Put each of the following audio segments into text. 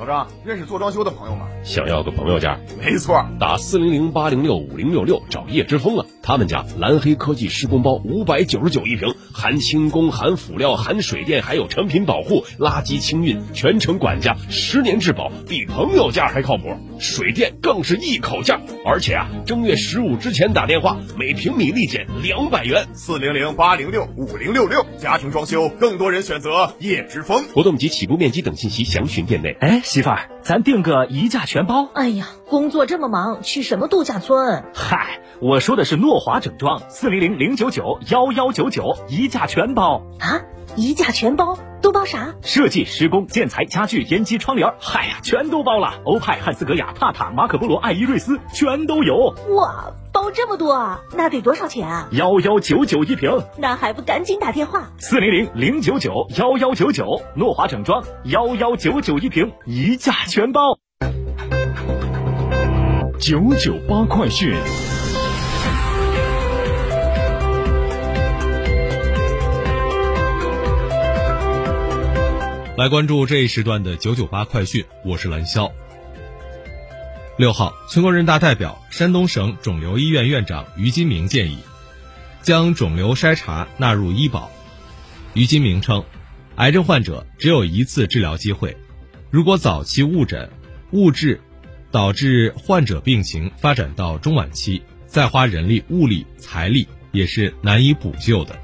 老张，认识做装修的朋友吗？想要个朋友价？没错，打四零零八零六五零六六找叶之峰啊！他们家蓝黑科技施工包五百九十九一平，含轻工、含辅料、含水电，还有成品保护、垃圾清运，全程管家，十年质保，比朋友价还靠谱。水电更是一口价，而且啊，正月十五之前打电话，每平米立减两百元。四零零八零六五零六六，家庭装修更多人选择叶之峰。活动及起步面积等信息详询店内。哎，媳妇儿，咱订个一价全包。哎呀，工作这么忙，去什么度假村？嗨，我说的是诺华整装，四零零零九九幺幺九九一价全包啊！一价全包都包啥？设计、施工、建材、家具、烟机、窗帘，嗨呀，全都包了。欧派、汉斯格雅、帕塔、马可波罗、艾依瑞斯，全都有。哇，包这么多啊？那得多少钱啊？幺幺九九一瓶。那还不赶紧打电话？四零零零九九幺幺九九，诺华整装幺幺九九一瓶，一价全包。九九八快讯。来关注这一时段的九九八快讯，我是蓝霄。六号，全国人大代表、山东省肿瘤医院院长于金明建议，将肿瘤筛查纳入医保。于金明称，癌症患者只有一次治疗机会，如果早期误诊、误治，导致患者病情发展到中晚期，再花人力、物力、财力也是难以补救的。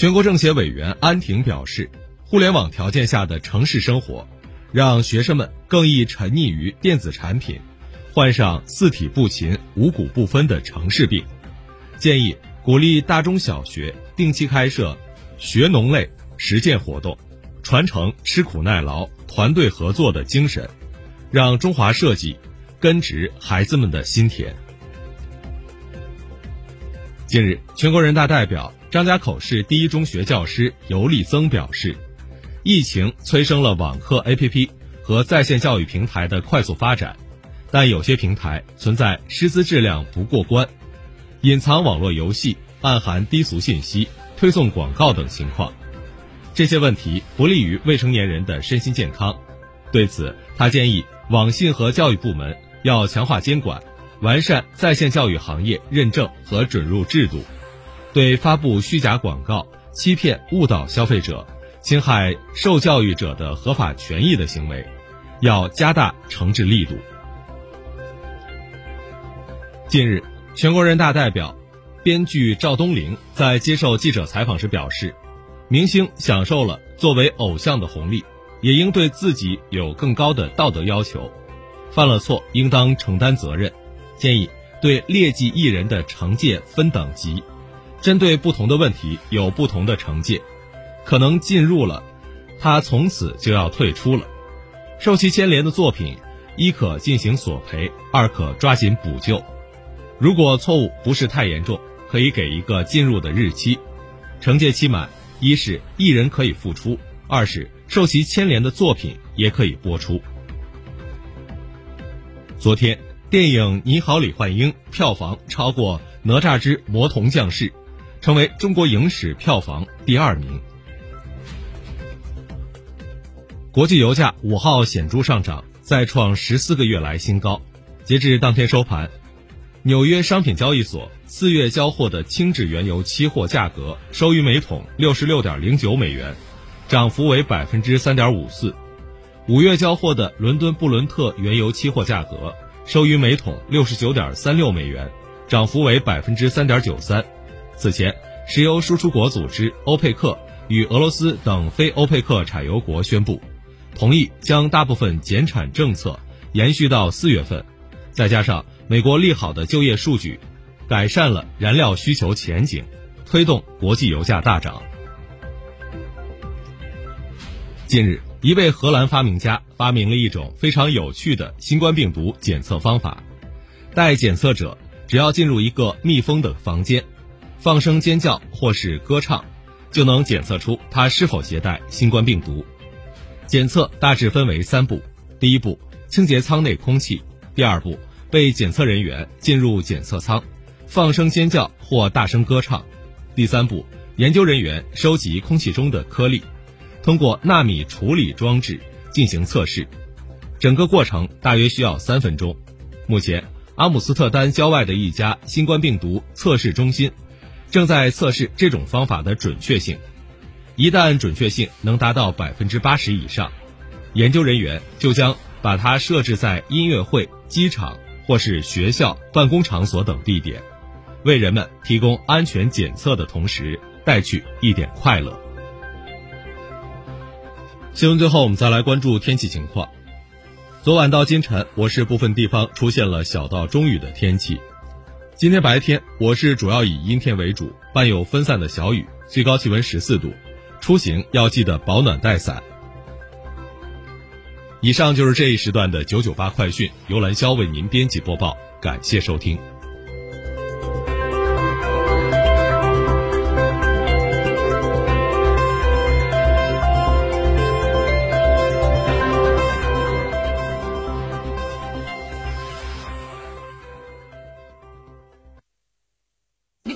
全国政协委员安婷表示，互联网条件下的城市生活，让学生们更易沉溺于电子产品，患上四体不勤、五谷不分的城市病。建议鼓励大中小学定期开设学农类实践活动，传承吃苦耐劳、团队合作的精神，让中华设计根植孩子们的心田。近日，全国人大代表。张家口市第一中学教师尤立增表示，疫情催生了网课 APP 和在线教育平台的快速发展，但有些平台存在师资质量不过关、隐藏网络游戏、暗含低俗信息、推送广告等情况，这些问题不利于未成年人的身心健康。对此，他建议网信和教育部门要强化监管，完善在线教育行业认证和准入制度。对发布虚假广告、欺骗、误导消费者、侵害受教育者的合法权益的行为，要加大惩治力度。近日，全国人大代表、编剧赵东陵在接受记者采访时表示，明星享受了作为偶像的红利，也应对自己有更高的道德要求，犯了错应当承担责任，建议对劣迹艺人的惩戒分等级。针对不同的问题有不同的惩戒，可能进入了，他从此就要退出了。受其牵连的作品，一可进行索赔，二可抓紧补救。如果错误不是太严重，可以给一个进入的日期。惩戒期满，一是艺人可以复出，二是受其牵连的作品也可以播出。昨天，电影《你好，李焕英》票房超过《哪吒之魔童降世》。成为中国影史票房第二名。国际油价五号显著上涨，再创十四个月来新高。截至当天收盘，纽约商品交易所四月交货的轻质原油期货价格收于每桶六十六点零九美元，涨幅为百分之三点五四，五月交货的伦敦布伦特原油期货价格收于每桶六十九点三六美元，涨幅为百分之三点九三。此前，石油输出国组织欧佩克与俄罗斯等非欧佩克产油国宣布，同意将大部分减产政策延续到四月份。再加上美国利好的就业数据，改善了燃料需求前景，推动国际油价大涨。近日，一位荷兰发明家发明了一种非常有趣的新冠病毒检测方法。待检测者只要进入一个密封的房间，放声尖叫或是歌唱，就能检测出他是否携带新冠病毒。检测大致分为三步：第一步，清洁舱内空气；第二步，被检测人员进入检测舱，放声尖叫或大声歌唱；第三步，研究人员收集空气中的颗粒。通过纳米处理装置进行测试，整个过程大约需要三分钟。目前，阿姆斯特丹郊外的一家新冠病毒测试中心正在测试这种方法的准确性。一旦准确性能达到百分之八十以上，研究人员就将把它设置在音乐会、机场或是学校、办公场所等地点，为人们提供安全检测的同时，带去一点快乐。新闻最后，我们再来关注天气情况。昨晚到今晨，我市部分地方出现了小到中雨的天气。今天白天，我市主要以阴天为主，伴有分散的小雨，最高气温十四度。出行要记得保暖带伞。以上就是这一时段的九九八快讯，由兰肖为您编辑播报，感谢收听。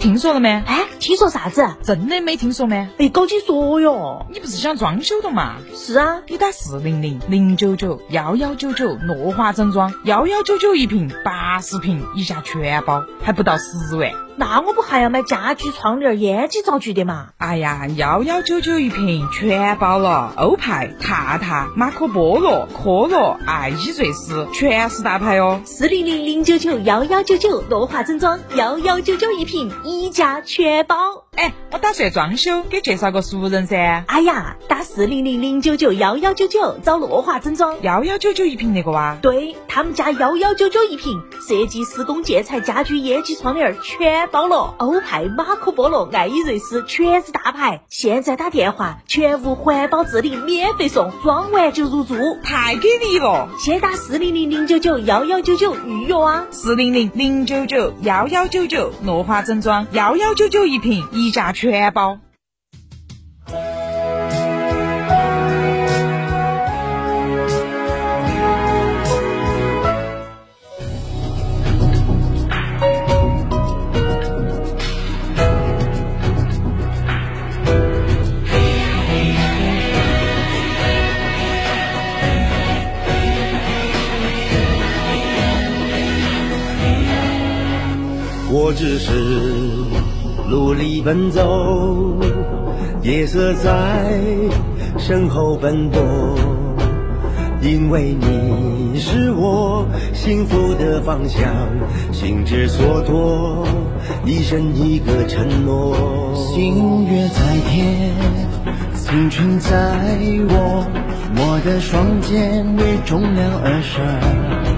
听说了没？哎，听说啥子？真的没听说吗？哎，赶紧说哟！你不是想装修的嘛？是啊，你打四零零零九九幺幺九九诺华整装，幺幺九九一瓶，八十瓶以下全包，还不到十万。那我不还要买家居窗帘、烟机灶具的嘛？哎呀，幺幺九九一瓶全包了，欧派、塔塔、马可波罗、科罗、爱依瑞斯，全是大牌哦。四零零零九九幺幺九九诺华整装，幺幺九九一瓶，一价全包。哎，我打算装修，给介绍个熟人噻。哎呀，打四零零零九九幺幺九九找诺华整装，幺幺九九一瓶那个哇？对他们家幺幺九九一瓶，设计、施工、建材、家居、烟机、窗帘全包了。欧派、马可波罗、爱依瑞斯全是大牌，现在打电话全屋环保治理免费送，装完就入住，太给力了！先打四零零零九九幺幺九九预约啊！四零零零九九幺幺九九诺华整装，幺幺九九一瓶，一价全包。我只是努力奔走，夜色在身后奔波，因为你是我幸福的方向，心之所托，一生一个承诺。星月在天，青春在我，我的双肩为重量而生。